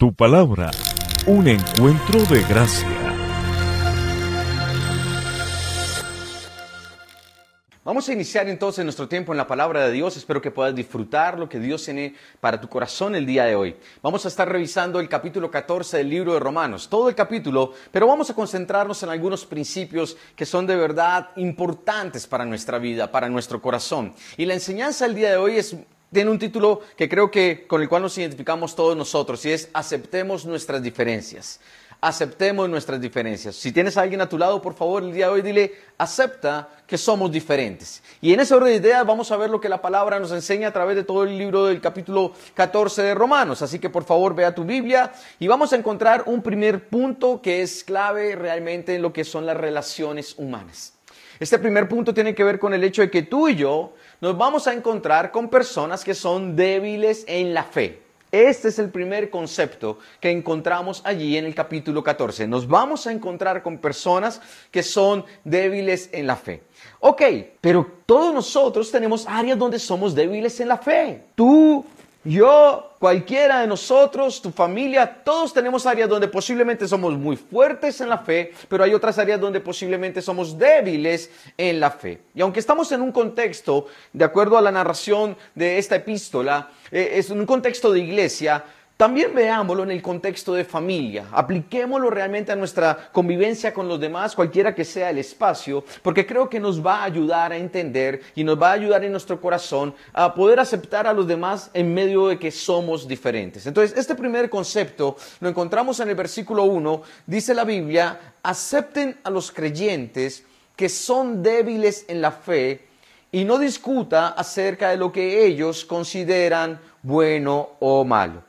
Tu palabra, un encuentro de gracia. Vamos a iniciar entonces nuestro tiempo en la palabra de Dios. Espero que puedas disfrutar lo que Dios tiene para tu corazón el día de hoy. Vamos a estar revisando el capítulo 14 del libro de Romanos, todo el capítulo, pero vamos a concentrarnos en algunos principios que son de verdad importantes para nuestra vida, para nuestro corazón. Y la enseñanza el día de hoy es tiene un título que creo que con el cual nos identificamos todos nosotros y es aceptemos nuestras diferencias. Aceptemos nuestras diferencias. Si tienes a alguien a tu lado, por favor, el día de hoy dile, acepta que somos diferentes. Y en esa orden de ideas vamos a ver lo que la palabra nos enseña a través de todo el libro del capítulo 14 de Romanos. Así que por favor vea tu Biblia y vamos a encontrar un primer punto que es clave realmente en lo que son las relaciones humanas. Este primer punto tiene que ver con el hecho de que tú y yo nos vamos a encontrar con personas que son débiles en la fe. Este es el primer concepto que encontramos allí en el capítulo 14. Nos vamos a encontrar con personas que son débiles en la fe. Ok, pero todos nosotros tenemos áreas donde somos débiles en la fe. Tú yo, cualquiera de nosotros, tu familia, todos tenemos áreas donde posiblemente somos muy fuertes en la fe, pero hay otras áreas donde posiblemente somos débiles en la fe. Y aunque estamos en un contexto, de acuerdo a la narración de esta epístola, eh, es un contexto de iglesia, también veámoslo en el contexto de familia, apliquémoslo realmente a nuestra convivencia con los demás, cualquiera que sea el espacio, porque creo que nos va a ayudar a entender y nos va a ayudar en nuestro corazón a poder aceptar a los demás en medio de que somos diferentes. Entonces, este primer concepto lo encontramos en el versículo 1, dice la Biblia, acepten a los creyentes que son débiles en la fe y no discuta acerca de lo que ellos consideran bueno o malo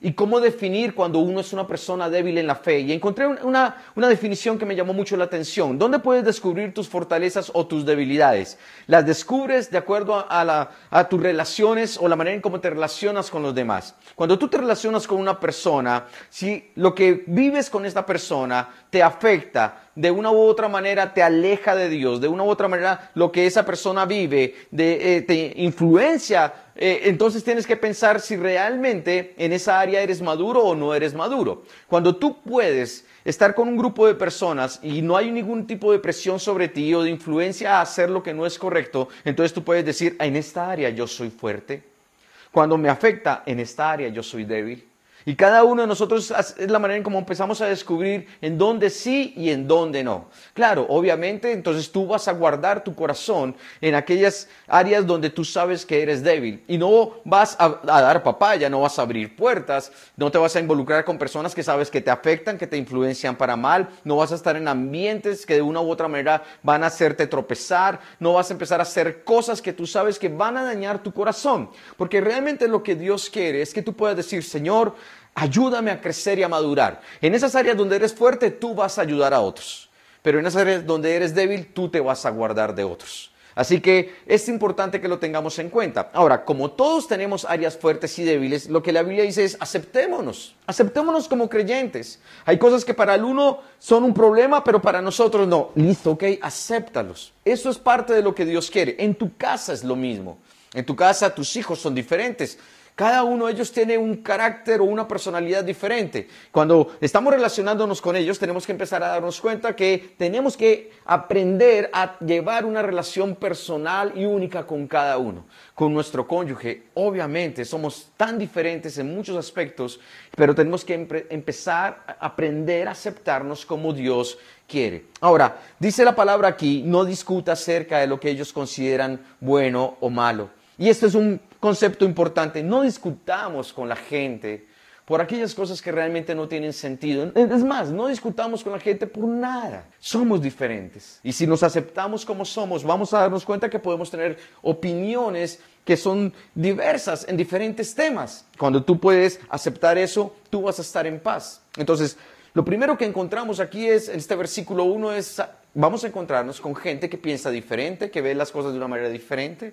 y cómo definir cuando uno es una persona débil en la fe. Y encontré una, definición que me llamó mucho la atención. ¿Dónde puedes descubrir tus fortalezas o tus debilidades? Las descubres de acuerdo a, a tus relaciones o la manera en cómo te relacionas con los demás. Cuando tú te relacionas con una persona, si lo que vives con esta persona te afecta, de una u otra manera te aleja de Dios, de una u otra manera lo que esa persona vive eh, te influencia, eh, entonces tienes que pensar si realmente en esa área eres maduro o no eres maduro. Cuando tú puedes estar con un grupo de personas y no hay ningún tipo de presión sobre ti o de influencia a hacer lo que no es correcto, entonces tú puedes decir, en esta área yo soy fuerte. Cuando me afecta, en esta área yo soy débil. Y cada uno de nosotros es la manera en cómo empezamos a descubrir en dónde sí y en dónde no. Claro, obviamente, entonces tú vas a guardar tu corazón en aquellas áreas donde tú sabes que eres débil. Y no vas a, dar papaya, no vas a abrir puertas, no te vas a involucrar con personas que sabes que te afectan, que te influencian para mal, no vas a estar en ambientes que de una u otra manera van a hacerte tropezar, no vas a empezar a hacer cosas que tú sabes que van a dañar tu corazón. Porque realmente lo que Dios quiere es que tú puedas decir, Señor, Ayúdame a crecer y a madurar. En esas áreas donde eres fuerte, tú vas a ayudar a otros. Pero en esas áreas donde eres débil, tú te vas a guardar de otros. Así que es importante que lo tengamos en cuenta. Ahora, como todos tenemos áreas fuertes y débiles, lo que la Biblia dice es aceptémonos, aceptémonos como creyentes. Hay cosas que para el uno son un problema, pero para nosotros no. Listo, ok, acéptalos. Eso es parte de lo que Dios quiere. En tu casa es lo mismo. En tu casa tus hijos son diferentes. Cada uno de ellos tiene un carácter o una personalidad diferente. Cuando estamos relacionándonos con ellos, tenemos que empezar a darnos cuenta que tenemos que aprender a llevar una relación personal y única con cada uno. Con nuestro cónyuge, obviamente, somos tan diferentes en muchos aspectos, pero tenemos que empezar a aprender a aceptarnos como Dios quiere. Ahora, dice la palabra aquí, no discuta acerca de lo que ellos consideran bueno o malo. Y esto es un concepto importante, no discutamos con la gente por aquellas cosas que realmente no tienen sentido. Es más, no discutamos con la gente por nada. Somos diferentes. Y si nos aceptamos como somos, vamos a darnos cuenta que podemos tener opiniones que son diversas en diferentes temas. Cuando tú puedes aceptar eso, tú vas a estar en paz. Entonces, lo primero que encontramos aquí es, en este versículo 1, es, vamos a encontrarnos con gente que piensa diferente, que ve las cosas de una manera diferente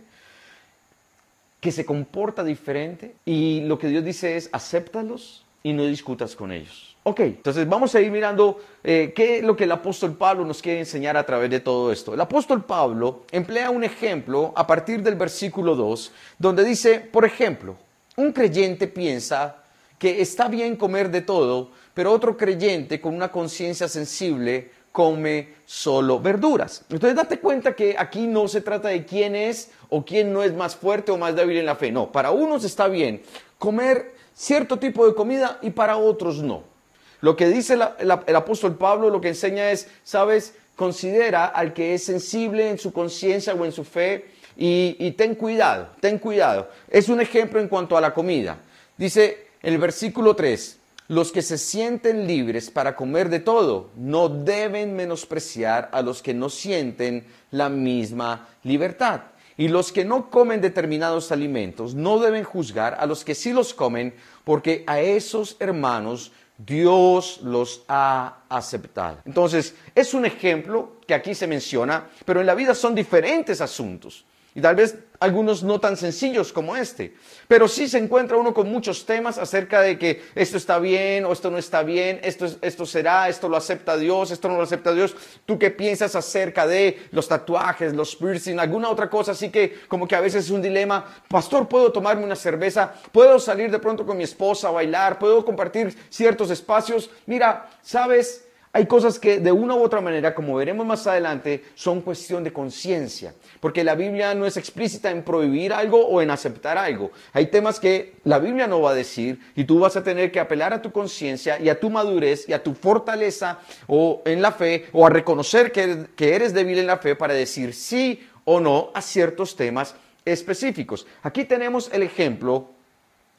que se comporta diferente y lo que Dios dice es acéptalos y no discutas con ellos. Ok, entonces vamos a ir mirando eh, qué es lo que el apóstol Pablo nos quiere enseñar a través de todo esto. El apóstol Pablo emplea un ejemplo a partir del versículo 2, donde dice, por ejemplo, un creyente piensa que está bien comer de todo, pero otro creyente con una conciencia sensible come solo verduras. Entonces date cuenta que aquí no se trata de quién es o quién no es más fuerte o más débil en la fe. No, para unos está bien comer cierto tipo de comida y para otros no. Lo que dice el apóstol Pablo, lo que enseña es, sabes, considera al que es sensible en su conciencia o en su fe y, y ten cuidado, ten cuidado. Es un ejemplo en cuanto a la comida. Dice el versículo 3, los que se sienten libres para comer de todo no deben menospreciar a los que no sienten la misma libertad. Y los que no comen determinados alimentos no deben juzgar a los que sí los comen, porque a esos hermanos Dios los ha aceptado. Entonces, es un ejemplo que aquí se menciona, pero en la vida son diferentes asuntos. Y tal vez algunos no tan sencillos como este. Pero sí se encuentra uno con muchos temas acerca de que esto está bien o esto no está bien, esto, esto será, esto lo acepta Dios, esto no lo acepta Dios. ¿Tú qué piensas acerca de los tatuajes, los piercing, alguna otra cosa? Así que como que a veces es un dilema. Pastor, ¿puedo tomarme una cerveza? ¿Puedo salir de pronto con mi esposa a bailar? ¿Puedo compartir ciertos espacios? Mira, ¿sabes? Hay cosas que de una u otra manera, como veremos más adelante, son cuestión de conciencia, porque la Biblia no es explícita en prohibir algo o en aceptar algo. Hay temas que la Biblia no va a decir y tú vas a tener que apelar a tu conciencia y a tu madurez y a tu fortaleza o en la fe o a reconocer que, que eres débil en la fe para decir sí o no a ciertos temas específicos. Aquí tenemos el ejemplo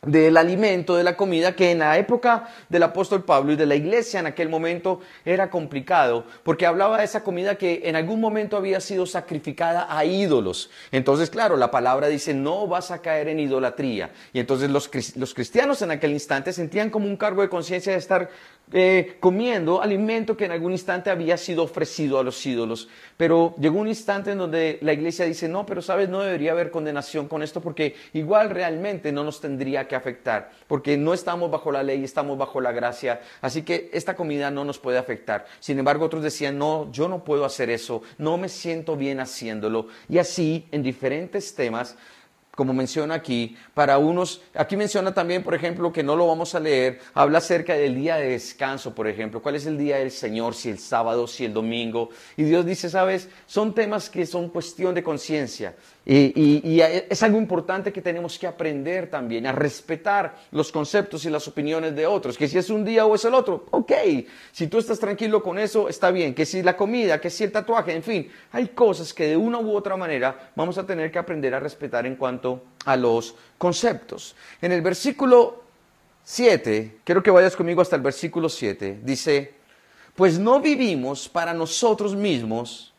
del alimento, de la comida, que en la época del apóstol Pablo y de la iglesia en aquel momento era complicado, porque hablaba de esa comida que en algún momento había sido sacrificada a ídolos. Entonces, claro, la palabra dice, no vas a caer en idolatría. Y entonces los, los cristianos en aquel instante sentían como un cargo de conciencia de estar eh, comiendo alimento que en algún instante había sido ofrecido a los ídolos. Pero llegó un instante en donde la iglesia dice, no, pero sabes, no debería haber condenación con esto porque igual realmente no nos tendría que afectar, porque no estamos bajo la ley, estamos bajo la gracia, así que esta comida no nos puede afectar. Sin embargo, otros decían, no, yo no puedo hacer eso, no me siento bien haciéndolo. Y así, en diferentes temas, como menciona aquí, para unos, aquí menciona también, por ejemplo, que no lo vamos a leer, habla acerca del día de descanso, por ejemplo, cuál es el día del Señor, si el sábado, si el domingo, y Dios dice, sabes, son temas que son cuestión de conciencia, y, es algo importante que tenemos que aprender también, a respetar los conceptos y las opiniones de otros, que si es un día o es el otro, ok, si tú estás tranquilo con eso, está bien, que si la comida, que si el tatuaje, en fin, hay cosas que de una u otra manera vamos a tener que aprender a respetar en cuanto a los conceptos. En el versículo 7, quiero que vayas conmigo hasta el versículo 7, dice, pues no vivimos para nosotros mismos,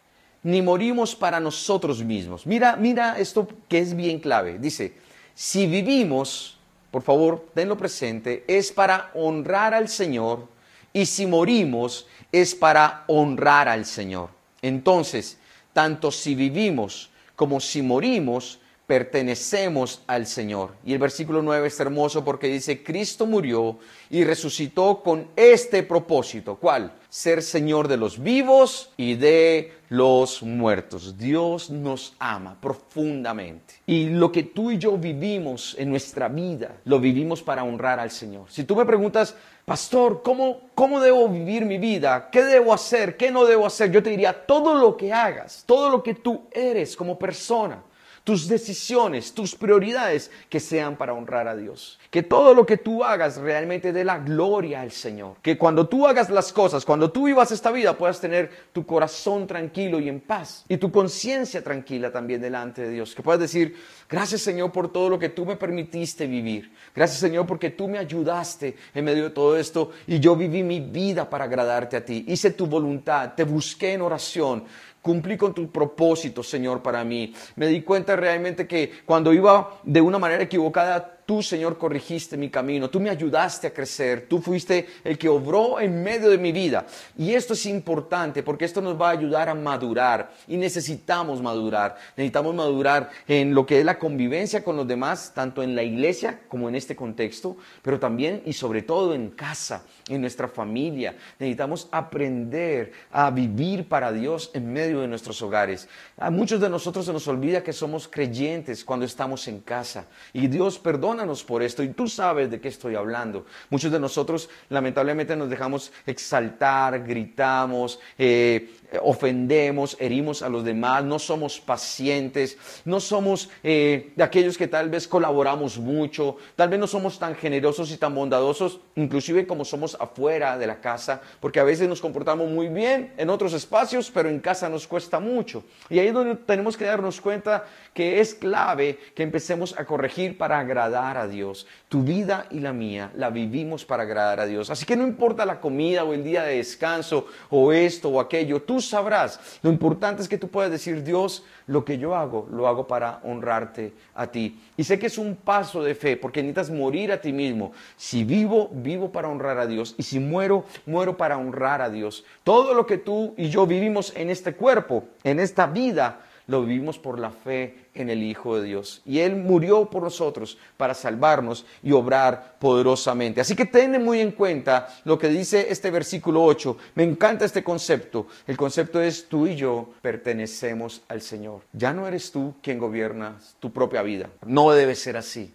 ni morimos para nosotros mismos. Mira, mira esto que es bien clave. Dice, si vivimos, por favor, tenlo presente, es para honrar al Señor y si morimos es para honrar al Señor. Entonces, tanto si vivimos como si morimos, pertenecemos al Señor. Y el versículo 9 es hermoso porque dice, Cristo murió y resucitó con este propósito. ¿Cuál? Ser Señor de los vivos y de los muertos. Dios nos ama profundamente. Y lo que tú y yo vivimos en nuestra vida, lo vivimos para honrar al Señor. Si tú me preguntas, pastor, ¿cómo, ¿cómo debo vivir mi vida? ¿Qué debo hacer? ¿Qué no debo hacer? Yo te diría, todo lo que hagas, todo lo que tú eres como persona, tus decisiones, tus prioridades, que sean para honrar a Dios. Que todo lo que tú hagas realmente dé la gloria al Señor. Que cuando tú hagas las cosas, cuando tú vivas esta vida, puedas tener tu corazón tranquilo y en paz. Y tu conciencia tranquila también delante de Dios. Que puedas decir, gracias Señor por todo lo que tú me permitiste vivir. Gracias Señor porque tú me ayudaste en medio de todo esto y yo viví mi vida para agradarte a ti. Hice tu voluntad, te busqué en oración cumplí con tu propósito, Señor, para mí. Me di cuenta realmente que cuando iba de una manera equivocada, Tú, Señor, corrigiste mi camino, tú me ayudaste a crecer, tú fuiste el que obró en medio de mi vida. Y esto es importante porque esto nos va a ayudar a madurar y necesitamos madurar. Necesitamos madurar en lo que es la convivencia con los demás, tanto en la iglesia como en este contexto, pero también y sobre todo en casa, en nuestra familia. Necesitamos aprender a vivir para Dios en medio de nuestros hogares. A muchos de nosotros se nos olvida que somos creyentes cuando estamos en casa y Dios perdona perdónanos por esto. Y tú sabes de qué estoy hablando. Muchos de nosotros lamentablemente nos dejamos exaltar, gritamos, eh, ofendemos, herimos a los demás, no somos pacientes, no somos eh, de aquellos que tal vez colaboramos mucho, tal vez no somos tan generosos y tan bondadosos, inclusive como somos afuera de la casa, porque a veces nos comportamos muy bien en otros espacios, pero en casa nos cuesta mucho. Y ahí es donde tenemos que darnos cuenta que es clave que empecemos a corregir para agradar a Dios. Tu vida y la mía la vivimos para agradar a Dios. Así que no importa la comida o el día de descanso o esto o aquello, tú sabrás. Lo importante es que tú puedas decir, Dios, lo que yo hago, lo hago para honrarte a ti. Y sé que es un paso de fe, porque necesitas morir a ti mismo. Si vivo, vivo para honrar a Dios. Y si muero, muero para honrar a Dios. Todo lo que tú y yo vivimos en este cuerpo, en esta vida, lo vivimos por la fe en el Hijo de Dios. Y Él murió por nosotros para salvarnos y obrar poderosamente. Así que ten muy en cuenta lo que dice este versículo 8. Me encanta este concepto. El concepto es tú y yo pertenecemos al Señor. Ya no eres tú quien gobiernas tu propia vida. No debe ser así.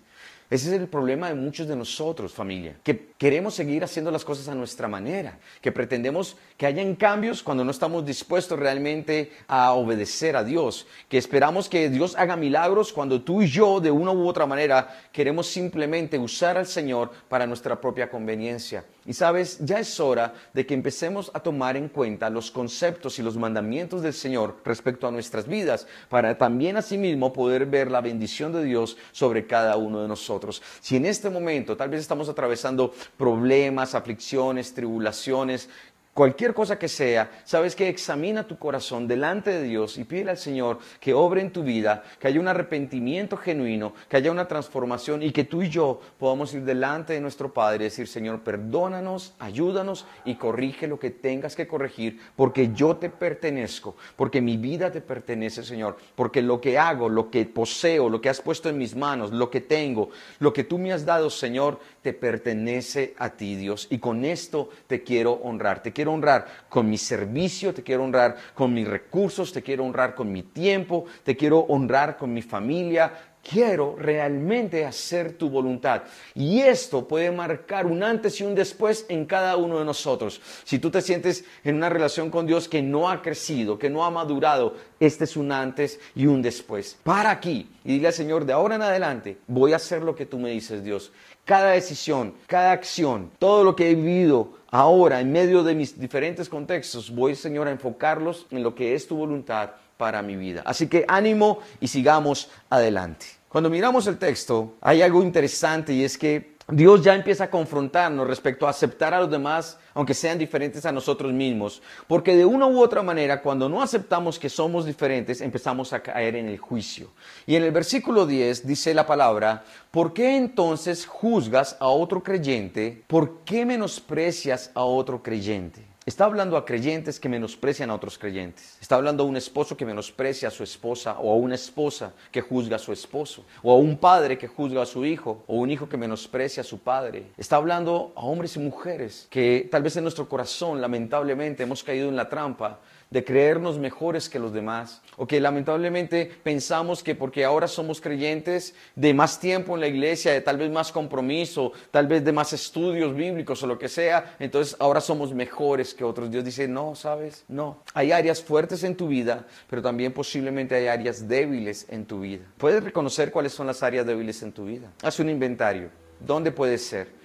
Ese es el problema de muchos de nosotros, familia, que queremos seguir haciendo las cosas a nuestra manera, que pretendemos que hayan cambios cuando no estamos dispuestos realmente a obedecer a Dios, que esperamos que Dios haga milagros cuando tú y yo de una u otra manera queremos simplemente usar al Señor para nuestra propia conveniencia. Y sabes, ya es hora de que empecemos a tomar en cuenta los conceptos y los mandamientos del Señor respecto a nuestras vidas, para también asimismo poder ver la bendición de Dios sobre cada uno de nosotros. Si en este momento tal vez estamos atravesando problemas, aflicciones, tribulaciones, Cualquier cosa que sea, sabes que examina tu corazón delante de Dios y pide al Señor que obre en tu vida, que haya un arrepentimiento genuino, que haya una transformación y que tú y yo podamos ir delante de nuestro Padre y decir, Señor, perdónanos, ayúdanos y corrige lo que tengas que corregir, porque yo te pertenezco, porque mi vida te pertenece, Señor, porque lo que hago, lo que poseo, lo que has puesto en mis manos, lo que tengo, lo que tú me has dado, Señor, te pertenece a ti, Dios. Y con esto te quiero honrar quiero honrar con mi servicio, te quiero honrar con mis recursos, te quiero honrar con mi tiempo, te quiero honrar con mi familia. Quiero realmente hacer tu voluntad. Y esto puede marcar un antes y un después en cada uno de nosotros. Si tú te sientes en una relación con Dios que no ha crecido, que no ha madurado, este es un antes y un después. Para aquí y dile al Señor, de ahora en adelante voy a hacer lo que tú me dices, Dios. Cada decisión, cada acción, todo lo que he vivido ahora en medio de mis diferentes contextos, voy, Señor, a enfocarlos en lo que es tu voluntad para mi vida. Así que ánimo y sigamos adelante. Cuando miramos el texto, hay algo interesante y es que Dios ya empieza a confrontarnos respecto a aceptar a los demás, aunque sean diferentes a nosotros mismos, porque de una u otra manera, cuando no aceptamos que somos diferentes, empezamos a caer en el juicio. Y en el versículo 10 dice la palabra, ¿por qué entonces juzgas a otro creyente? ¿Por qué menosprecias a otro creyente? Está hablando a creyentes que menosprecian a otros creyentes. Está hablando a un esposo que menosprecia a su esposa o a una esposa que juzga a su esposo. O a un padre que juzga a su hijo o un hijo que menosprecia a su padre. Está hablando a hombres y mujeres que tal vez en nuestro corazón lamentablemente hemos caído en la trampa de creernos mejores que los demás, o que lamentablemente pensamos que porque ahora somos creyentes de más tiempo en la iglesia, de tal vez más compromiso, tal vez de más estudios bíblicos o lo que sea, entonces ahora somos mejores que otros. Dios dice, no, sabes, no. Hay áreas fuertes en tu vida, pero también posiblemente hay áreas débiles en tu vida. Puedes reconocer cuáles son las áreas débiles en tu vida. Haz un inventario. ¿Dónde puede ser?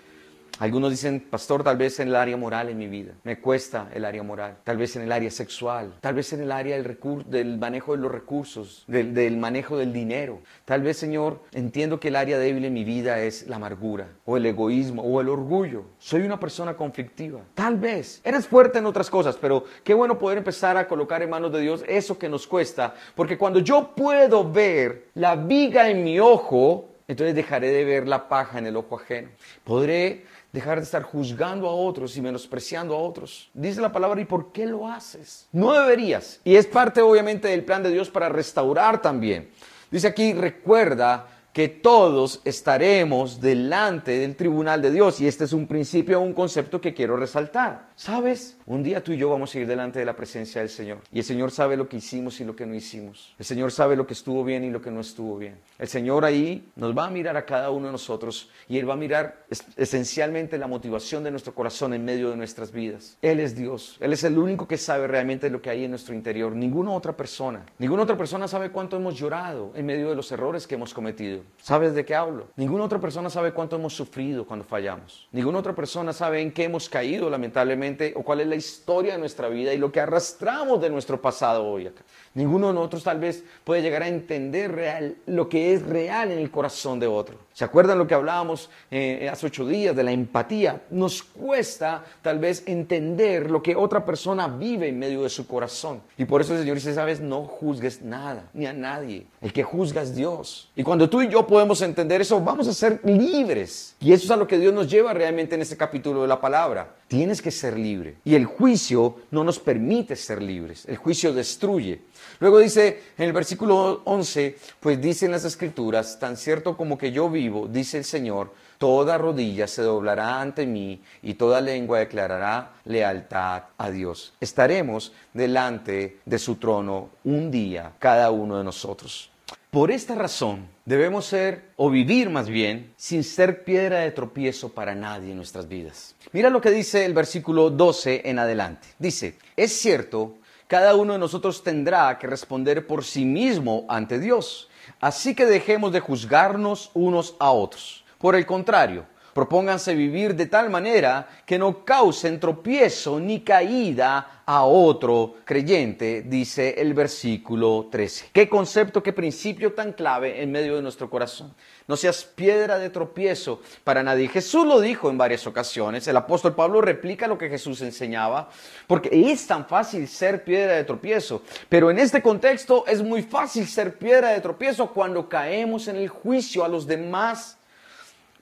Algunos dicen, pastor, tal vez en el área moral en mi vida. Me cuesta el área moral. Tal vez en el área sexual. Tal vez en el área del, del manejo de los recursos, del, del, manejo del dinero. Tal vez, Señor, entiendo que el área débil en mi vida es la amargura, o el egoísmo, o el orgullo. Soy una persona conflictiva. Tal vez. Eres fuerte en otras cosas, pero qué bueno poder empezar a colocar en manos de Dios eso que nos cuesta. Porque cuando yo puedo ver la viga en mi ojo, entonces dejaré de ver la paja en el ojo ajeno. Podré dejar de estar juzgando a otros y menospreciando a otros. Dice la palabra, ¿y por qué lo haces? No deberías. Y es parte obviamente del plan de Dios para restaurar también. Dice aquí, recuerda que todos estaremos delante del tribunal de Dios. Y este es un principio, un concepto que quiero resaltar. ¿Sabes? Un día tú y yo vamos a ir delante de la presencia del Señor. Y el Señor sabe lo que hicimos y lo que no hicimos. El Señor sabe lo que estuvo bien y lo que no estuvo bien. El Señor ahí nos va a mirar a cada uno de nosotros y Él va a mirar esencialmente la motivación de nuestro corazón en medio de nuestras vidas. Él es Dios. Él es el único que sabe realmente lo que hay en nuestro interior. Ninguna otra persona. Ninguna otra persona sabe cuánto hemos llorado en medio de los errores que hemos cometido. ¿Sabes de qué hablo? Ninguna otra persona sabe cuánto hemos sufrido cuando fallamos. Ninguna otra persona sabe en qué hemos caído lamentablemente o cuál es la historia de nuestra vida y lo que arrastramos de nuestro pasado hoy acá. Ninguno de nosotros tal vez puede llegar a entender real, lo que es real en el corazón de otro. ¿Se acuerdan lo que hablábamos eh, hace ocho días de la empatía? Nos cuesta tal vez entender lo que otra persona vive en medio de su corazón. Y por eso el Señor dice, sabes, no juzgues nada, ni a nadie. El que juzga es Dios. Y cuando tú y yo podemos entender eso, vamos a ser libres. Y eso es a lo que Dios nos lleva realmente en este capítulo de la palabra. Tienes que libre. Y el juicio no nos permite ser libres. El juicio destruye. Luego dice en el versículo 11, pues dicen las escrituras, tan cierto como que yo vivo, dice el Señor, toda rodilla se doblará ante mí y toda lengua declarará lealtad a Dios. Estaremos delante de su trono un día, cada uno de nosotros. Por esta razón debemos ser, o vivir más bien, sin ser piedra de tropiezo para nadie en nuestras vidas. Mira lo que dice el versículo 12 en adelante. Dice, es cierto cada uno de nosotros tendrá que responder por sí mismo ante Dios. Así que dejemos de juzgarnos unos a otros. Por el contrario, propónganse vivir de tal manera que no causen tropiezo ni caída a otro creyente, dice el versículo 13. Qué concepto, qué principio tan clave en medio de nuestro corazón. No seas piedra de tropiezo para nadie. Jesús lo dijo en varias ocasiones. El apóstol Pablo replica lo que Jesús enseñaba, porque es tan fácil ser piedra de tropiezo. Pero en este contexto es muy fácil ser piedra de tropiezo cuando caemos en el juicio a los demás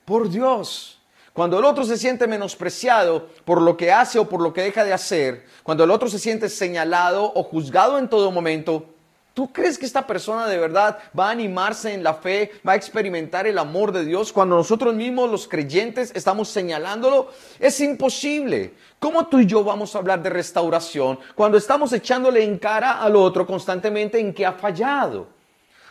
por Dios. Cuando el otro se siente menospreciado por lo que hace o por lo que deja de hacer, cuando el otro se siente señalado o juzgado en todo momento, ¿Tú crees que esta persona de verdad va a animarse en la fe, va a experimentar el amor de Dios cuando nosotros mismos los creyentes estamos señalándolo? Es imposible. ¿Cómo tú y yo vamos a hablar de restauración cuando estamos echándole en cara al otro constantemente en que ha fallado?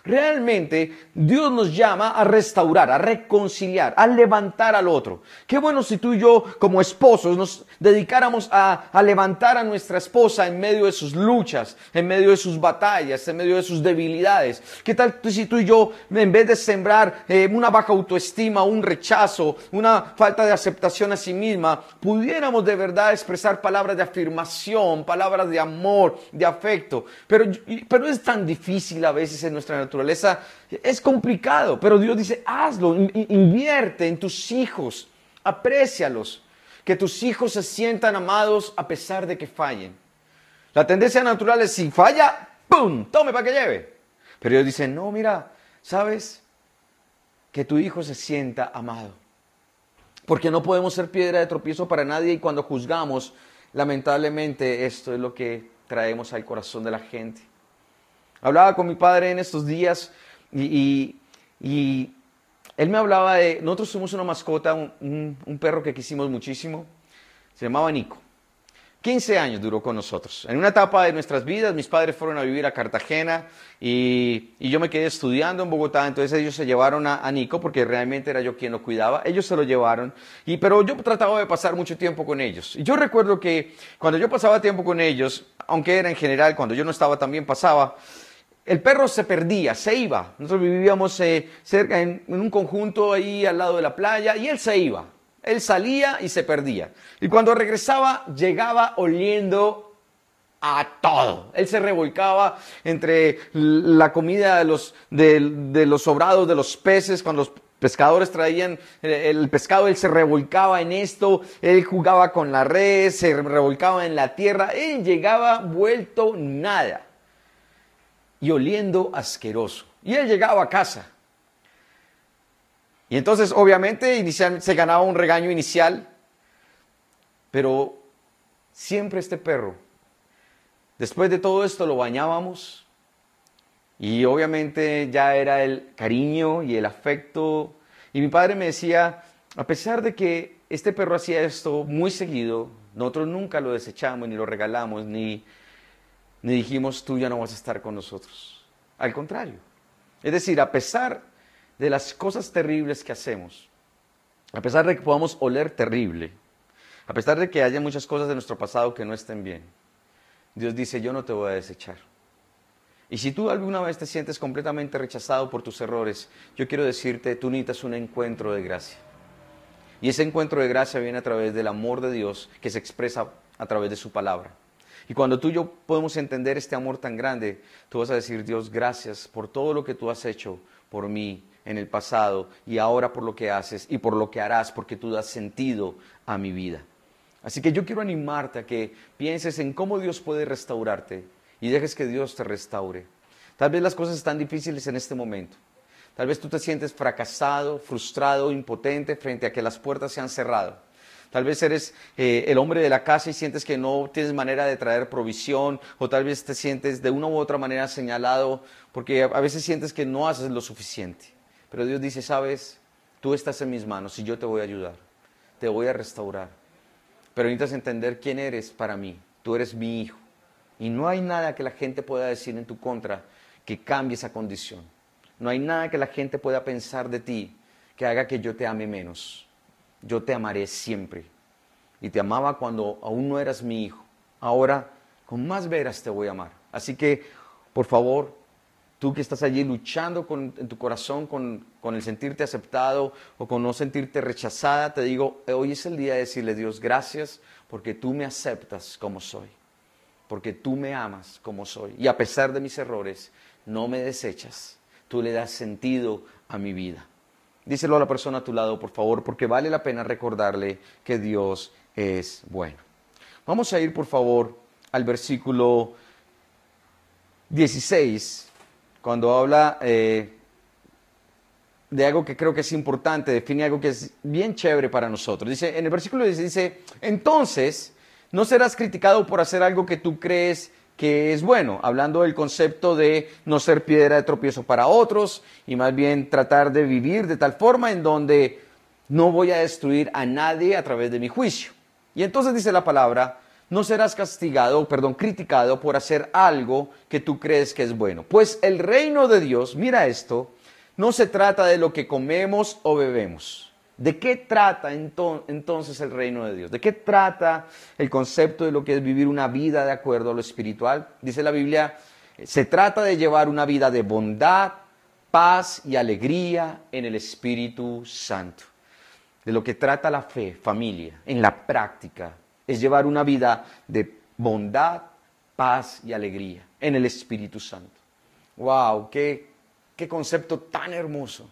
Realmente Dios nos llama a restaurar, a reconciliar, a levantar al otro. Qué bueno si tú y yo como esposos nos dedicáramos a, levantar a nuestra esposa en medio de sus luchas, en medio de sus batallas, en medio de sus debilidades. ¿Qué tal si tú y yo, en vez de sembrar eh, una baja autoestima, un rechazo, una falta de aceptación a sí misma, pudiéramos de verdad expresar palabras de afirmación, palabras de amor, de afecto? Pero, pero es tan difícil a veces en nuestra naturaleza es complicado, pero Dios dice, hazlo, invierte en tus hijos, aprécialos, que tus hijos se sientan amados a pesar de que fallen. La tendencia natural es, si falla, ¡pum!, tome para que lleve. Pero Dios dice, no, mira, ¿sabes? Que tu hijo se sienta amado. Porque no podemos ser piedra de tropiezo para nadie y cuando juzgamos, lamentablemente esto es lo que traemos al corazón de la gente. Hablaba con mi padre en estos días y, él me hablaba de, nosotros somos una mascota, un, perro que quisimos muchísimo, se llamaba Nico. 15 años duró con nosotros. En una etapa de nuestras vidas, mis padres fueron a vivir a Cartagena y, yo me quedé estudiando en Bogotá, entonces ellos se llevaron a, a, Nico porque realmente era yo quien lo cuidaba. Ellos se lo llevaron, y, pero yo trataba de pasar mucho tiempo con ellos. Y yo recuerdo que cuando yo pasaba tiempo con ellos, aunque era en general, cuando yo no estaba también pasaba, el perro se perdía, se iba. Nosotros vivíamos eh, cerca en, un conjunto ahí al lado de la playa y él se iba. Él salía y se perdía. Y cuando regresaba llegaba oliendo a todo. Él se revolcaba entre la comida de los, de, los sobrados de los peces, cuando los pescadores traían el pescado, él se revolcaba en esto, él jugaba con la red, se revolcaba en la tierra, él llegaba vuelto nada y oliendo asqueroso. Y él llegaba a casa. Y entonces, obviamente, se ganaba un regaño inicial, pero siempre este perro, después de todo esto lo bañábamos, Y obviamente ya era el cariño y el afecto. Y mi padre me decía, a pesar de que este perro hacía esto muy seguido, nosotros nunca lo desechamos, ni lo regalamos, ni, ni dijimos, tú ya no vas a estar con nosotros. Al contrario. Es decir, a pesar de las cosas terribles que hacemos, a pesar de que podamos oler terrible, a pesar de que haya muchas cosas de nuestro pasado que no estén bien, Dios dice, yo no te voy a desechar. Y si tú alguna vez te sientes completamente rechazado por tus errores, yo quiero decirte, tú necesitas un encuentro de gracia. Y ese encuentro de gracia viene a través del amor de Dios que se expresa a través de su palabra. Y cuando tú y yo podemos entender este amor tan grande, tú vas a decir, Dios, gracias por todo lo que tú has hecho por mí en el pasado y ahora por lo que haces y por lo que harás, porque tú das sentido a mi vida. Así que yo quiero animarte a que pienses en cómo Dios puede restaurarte y dejes que Dios te restaure. Tal vez las cosas están difíciles en este momento. Tal vez tú te sientes fracasado, frustrado, impotente frente a que las puertas se han cerrado. Tal vez eres eh, el hombre de la casa y sientes que no tienes manera de traer provisión, o tal vez te sientes de una u otra manera señalado, porque a veces sientes que no haces lo suficiente. Pero Dios dice, sabes, tú estás en mis manos y yo te voy a ayudar, te voy a restaurar. Pero necesitas entender quién eres para mí. Tú eres mi hijo. Y no hay nada que la gente pueda decir en tu contra que cambie esa condición. No hay nada que la gente pueda pensar de ti que haga que yo te ame menos. Yo te amaré siempre. Y te amaba cuando aún no eras mi hijo. Ahora, con más veras te voy a amar. Así que, por favor, Tú que estás allí luchando en tu corazón con, con el sentirte aceptado o con no sentirte rechazada, te digo, hoy es el día de decirle Dios gracias porque tú me aceptas como soy, porque tú me amas como soy. Y a pesar de mis errores, no me desechas, tú le das sentido a mi vida. Díselo a la persona a tu lado, por favor, porque vale la pena recordarle que Dios es bueno. Vamos a ir, por favor, al versículo 16 cuando habla eh, de algo que creo que es importante, define algo que es bien chévere para nosotros. Dice, en el versículo dice, entonces no serás criticado por hacer algo que tú crees que es bueno, hablando del concepto de no ser piedra de tropiezo para otros y más bien tratar de vivir de tal forma en donde no voy a destruir a nadie a través de mi juicio. Y entonces dice la palabra, no serás castigado, perdón, criticado por hacer algo que tú crees que es bueno. Pues el reino de Dios, mira esto, no se trata de lo que comemos o bebemos. ¿De qué trata entonces el reino de Dios? ¿De qué trata el concepto de lo que es vivir una vida de acuerdo a lo espiritual? Dice la Biblia, se trata de llevar una vida de bondad, paz y alegría en el Espíritu Santo. De lo que trata la fe, familia, en la práctica, es llevar una vida de bondad, paz y alegría en el Espíritu Santo. ¡Wow! ¡Qué, qué concepto tan hermoso!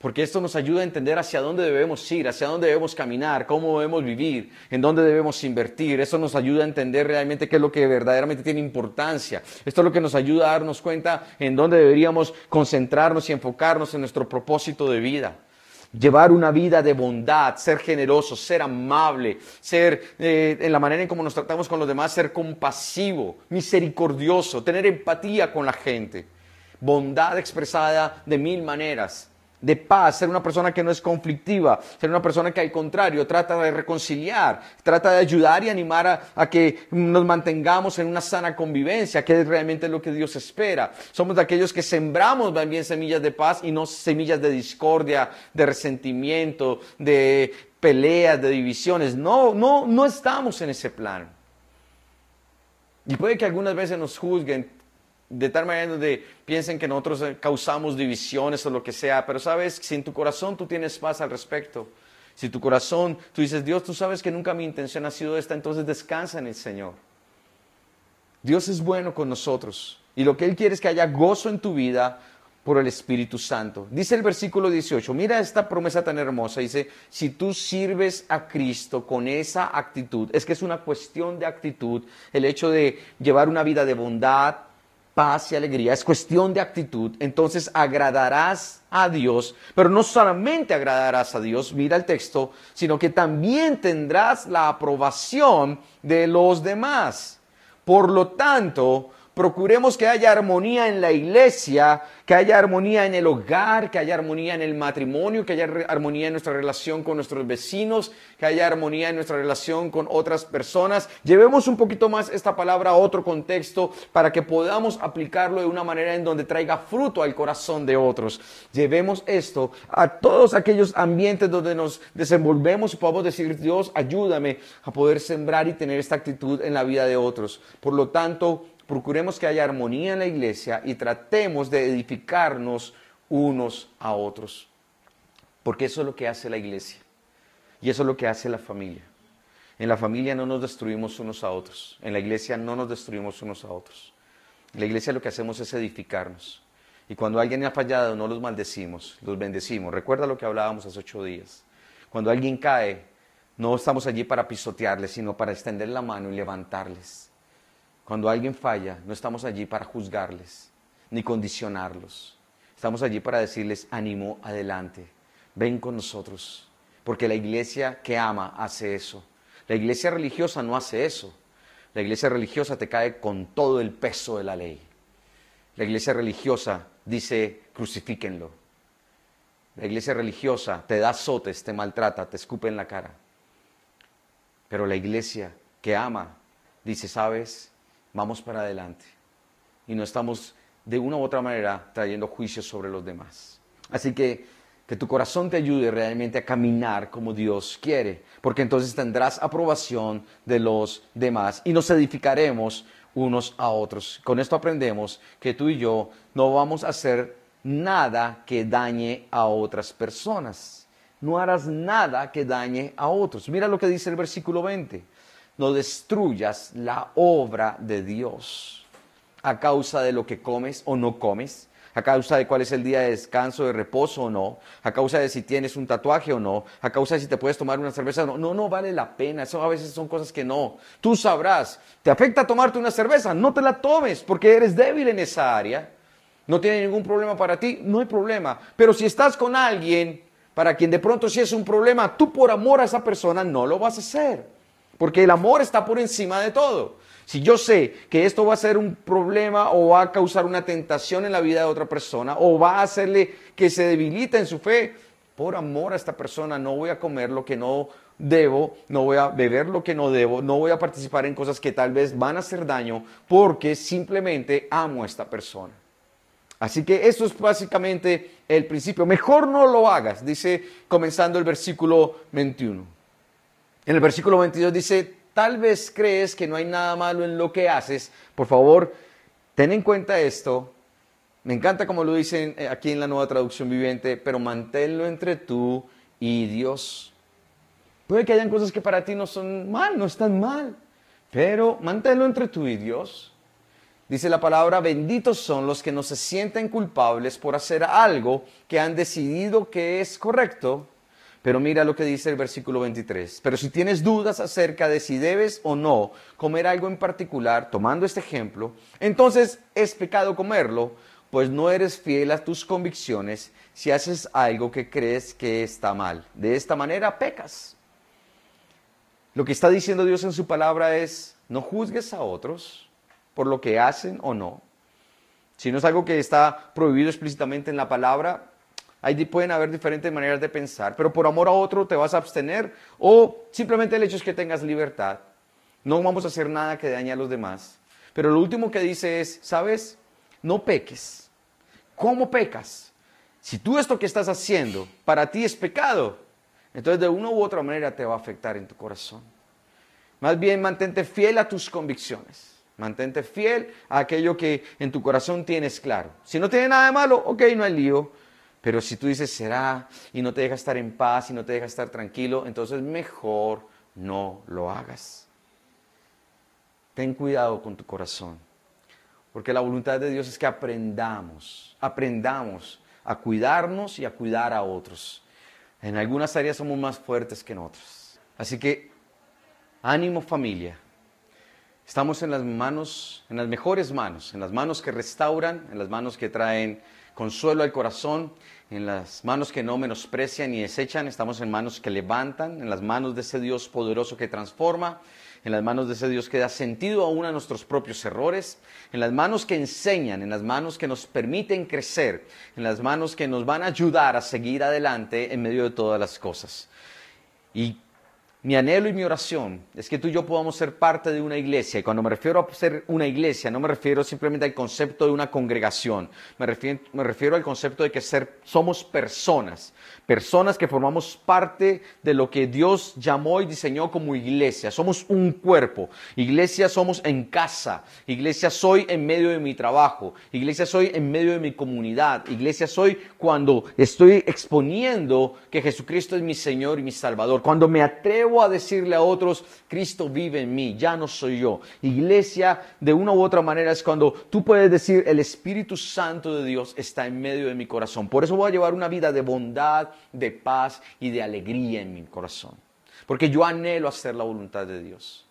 Porque esto nos ayuda a entender hacia dónde debemos ir, hacia dónde debemos caminar, cómo debemos vivir, en dónde debemos invertir. Esto nos ayuda a entender realmente qué es lo que verdaderamente tiene importancia. Esto es lo que nos ayuda a darnos cuenta en dónde deberíamos concentrarnos y enfocarnos en nuestro propósito de vida llevar una vida de bondad, ser generoso, ser amable, ser eh, en la manera en cómo nos tratamos con los demás, ser compasivo, misericordioso, tener empatía con la gente. Bondad expresada de mil maneras de paz, ser una persona que no es conflictiva, ser una persona que al contrario trata de reconciliar, trata de ayudar y animar a, que nos mantengamos en una sana convivencia, que es realmente lo que Dios espera. Somos de aquellos que sembramos también semillas de paz y no semillas de discordia, de resentimiento, de peleas, de divisiones. No, no, no estamos en ese plan. Y puede que algunas veces nos juzguen de tal manera donde piensen que nosotros eh, causamos divisiones o lo que sea, pero sabes, si en tu corazón tú tienes paz al respecto, si tu corazón tú dices, Dios, tú sabes que nunca mi intención ha sido esta, entonces descansa en el Señor. Dios es bueno con nosotros y lo que Él quiere es que haya gozo en tu vida por el Espíritu Santo. Dice el versículo 18, mira esta promesa tan hermosa, dice, si tú sirves a Cristo con esa actitud, es que es una cuestión de actitud, el hecho de llevar una vida de bondad, paz y alegría, es cuestión de actitud, entonces agradarás a Dios, pero no solamente agradarás a Dios, mira el texto, sino que también tendrás la aprobación de los demás. Por lo tanto, procuremos que haya armonía en la iglesia, que haya armonía en el hogar, que haya armonía en el matrimonio, que haya armonía en nuestra relación con nuestros vecinos, que haya armonía en nuestra relación con otras personas. Llevemos un poquito más esta palabra a otro contexto para que podamos aplicarlo de una manera en donde traiga fruto al corazón de otros. Llevemos esto a todos aquellos ambientes donde nos desenvolvemos y podamos decir, Dios, ayúdame a poder sembrar y tener esta actitud en la vida de otros. Por lo tanto, procuremos que haya armonía en la iglesia y tratemos de edificarnos unos a otros. Porque eso es lo que hace la iglesia. Y eso es lo que hace la familia. En la familia no nos destruimos unos a otros. En la iglesia no nos destruimos unos a otros. En la iglesia lo que hacemos es edificarnos. Y cuando alguien ha fallado, no los maldecimos, los bendecimos. Recuerda lo que hablábamos hace ocho días. Cuando alguien cae, no estamos allí para pisotearles, sino para extender la mano y levantarles. Cuando alguien falla, no estamos allí para juzgarles, ni condicionarlos. Estamos allí para decirles, ánimo, adelante, ven con nosotros. Porque la iglesia que ama hace eso. La iglesia religiosa no hace eso. La iglesia religiosa te cae con todo el peso de la ley. La iglesia religiosa dice, crucifíquenlo. La iglesia religiosa te da azotes, te maltrata, te escupe en la cara. Pero la iglesia que ama dice, sabes, vamos para adelante. Y no estamos de una u otra manera trayendo juicios sobre los demás. Así que que tu corazón te ayude realmente a caminar como Dios quiere, porque entonces tendrás aprobación de los demás y nos edificaremos unos a otros. Con esto aprendemos que tú y yo no vamos a hacer nada que dañe a otras personas. No harás nada que dañe a otros. Mira lo que dice el versículo 20. No destruyas la obra de Dios a causa de lo que comes o no comes a causa de cuál es el día de descanso, de reposo o no, a causa de si tienes un tatuaje o no, a causa de si te puedes tomar una cerveza o no. No, no vale la pena. Eso a veces son cosas que no. Tú sabrás. ¿Te afecta tomarte una cerveza? No te la tomes porque eres débil en esa área. No tiene ningún problema para ti, no hay problema. Pero si estás con alguien para quien de pronto sí es un problema, tú por amor a esa persona no lo vas a hacer. Porque el amor está por encima de todo. Si yo sé que esto va a ser un problema o va a causar una tentación en la vida de otra persona o va a hacerle que se debilite en su fe, por amor a esta persona no voy a comer lo que no debo, no voy a beber lo que no debo, no voy a participar en cosas que tal vez van a hacer daño porque simplemente amo a esta persona. Así que eso es básicamente el principio. Mejor no lo hagas, dice comenzando el versículo 21. En el versículo 22 dice, tal vez crees que no hay nada malo en lo que haces, por favor, ten en cuenta esto. Me encanta como lo dicen eh, aquí en la nueva traducción viviente, pero manténlo entre tú y Dios. Puede que hayan cosas que para ti no son mal, no están mal, pero manténlo entre tú y Dios. Dice la palabra, benditos son los que no se sienten culpables por hacer algo que han decidido que es correcto pero mira lo que dice el versículo 23. Pero si tienes dudas acerca de si debes o no comer algo en particular, tomando este ejemplo, entonces es pecado comerlo, pues no eres fiel a tus convicciones si haces algo que crees que está mal. De esta manera pecas. Lo que está diciendo Dios en su palabra es, no juzgues a otros por lo que hacen o no. Si no es algo que está prohibido explícitamente en la palabra, Ahí pueden haber diferentes maneras de pensar, pero por amor a otro te vas a abstener o simplemente el hecho es que tengas libertad. No vamos a hacer nada que dañe a los demás. Pero lo último que dice es, ¿sabes? No peques. ¿Cómo pecas? Si tú esto que estás haciendo para ti es pecado, entonces de una u otra manera te va a afectar en tu corazón. Más bien mantente fiel a tus convicciones. Mantente fiel a aquello que en tu corazón tienes claro. Si no tiene nada de malo, ok, no hay lío. Pero si tú dices será y no te deja estar en paz y no te deja estar tranquilo, entonces mejor no lo hagas. Ten cuidado con tu corazón, porque la voluntad de Dios es que aprendamos, aprendamos a cuidarnos y a cuidar a otros. En algunas áreas somos más fuertes que en otras. Así que ánimo familia. Estamos en las manos, en las mejores manos, en las manos que restauran, en las manos que traen consuelo al corazón, en las manos que no menosprecian ni desechan, estamos en manos que levantan, en las manos de ese Dios poderoso que transforma, en las manos de ese Dios que da sentido aún a nuestros propios errores, en las manos que enseñan, en las manos que nos permiten crecer, en las manos que nos van a ayudar a seguir adelante en medio de todas las cosas. Y mi anhelo y mi oración es que tú y yo podamos ser parte de una iglesia. Y cuando me refiero a ser una iglesia, no me refiero simplemente al concepto de una congregación. Me refiero, al concepto de que ser, somos personas personas que formamos parte de lo que Dios llamó y diseñó como iglesia. Somos un cuerpo. Iglesia somos en casa. Iglesia soy en medio de mi trabajo. Iglesia soy en medio de mi comunidad. Iglesia soy cuando estoy exponiendo que Jesucristo es mi Señor y mi Salvador. Cuando me atrevo a decirle a otros, Cristo vive en mí, ya no soy yo. Iglesia, de una u otra manera, es cuando tú puedes decir, el Espíritu Santo de Dios está en medio de mi corazón. Por eso voy a llevar una vida de bondad, de paz y de alegría en mi corazón. Porque yo anhelo hacer la voluntad de Dios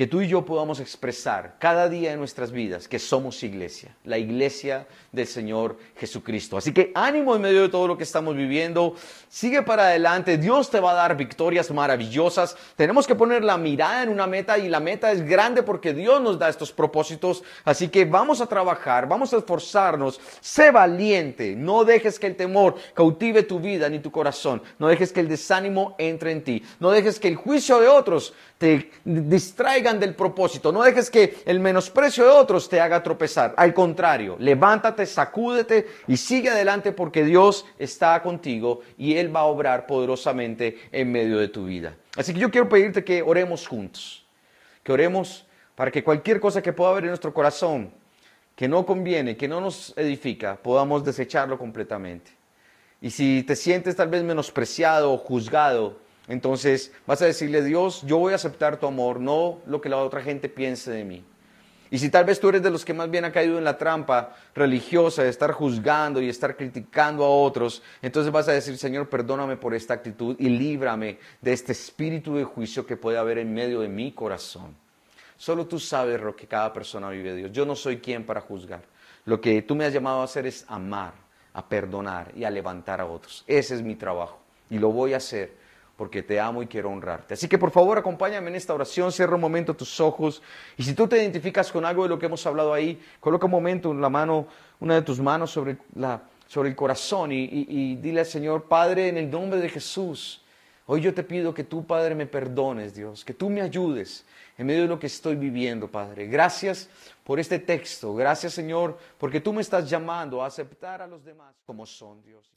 que tú y yo podamos expresar cada día en nuestras vidas que somos iglesia, la iglesia del Señor Jesucristo. Así que ánimo en medio de todo lo que estamos viviendo, sigue para adelante, Dios te va a dar victorias maravillosas. Tenemos que poner la mirada en una meta y la meta es grande porque Dios nos da estos propósitos. Así que vamos a trabajar, vamos a esforzarnos, sé valiente, no dejes que el temor cautive tu vida ni tu corazón, no dejes que el desánimo entre en ti, no dejes que el juicio de otros te distraigan del propósito. No dejes que el menosprecio de otros te haga tropezar. Al contrario, levántate, sacúdete y sigue adelante porque Dios está contigo y Él va a obrar poderosamente en medio de tu vida. Así que yo quiero pedirte que oremos juntos. Que oremos para que cualquier cosa que pueda haber en nuestro corazón que no conviene, que no nos edifica, podamos desecharlo completamente. Y si te sientes tal vez menospreciado o juzgado, entonces vas a decirle, Dios, yo voy a aceptar tu amor, no lo que la otra gente piense de mí. Y si tal vez tú eres de los que más bien ha caído en la trampa religiosa de estar juzgando y estar criticando a otros, entonces vas a decir, Señor, perdóname por esta actitud y líbrame de este espíritu de juicio que puede haber en medio de mi corazón. Solo tú sabes lo que cada persona vive, Dios. Yo no soy quien para juzgar. Lo que tú me has llamado a hacer es amar, a perdonar y a levantar a otros. Ese es mi trabajo y lo voy a hacer porque te amo y quiero honrarte. Así que por favor acompáñame en esta oración, cierra un momento tus ojos y si tú te identificas con algo de lo que hemos hablado ahí, coloca un momento la mano, una de tus manos sobre, la, sobre el corazón y, y dile al Señor, Padre, en el nombre de Jesús, hoy yo te pido que tú, Padre, me perdones, Dios, que tú me ayudes en medio de lo que estoy viviendo, Padre. Gracias por este texto, gracias, Señor, porque tú me estás llamando a aceptar a los demás como son, Dios.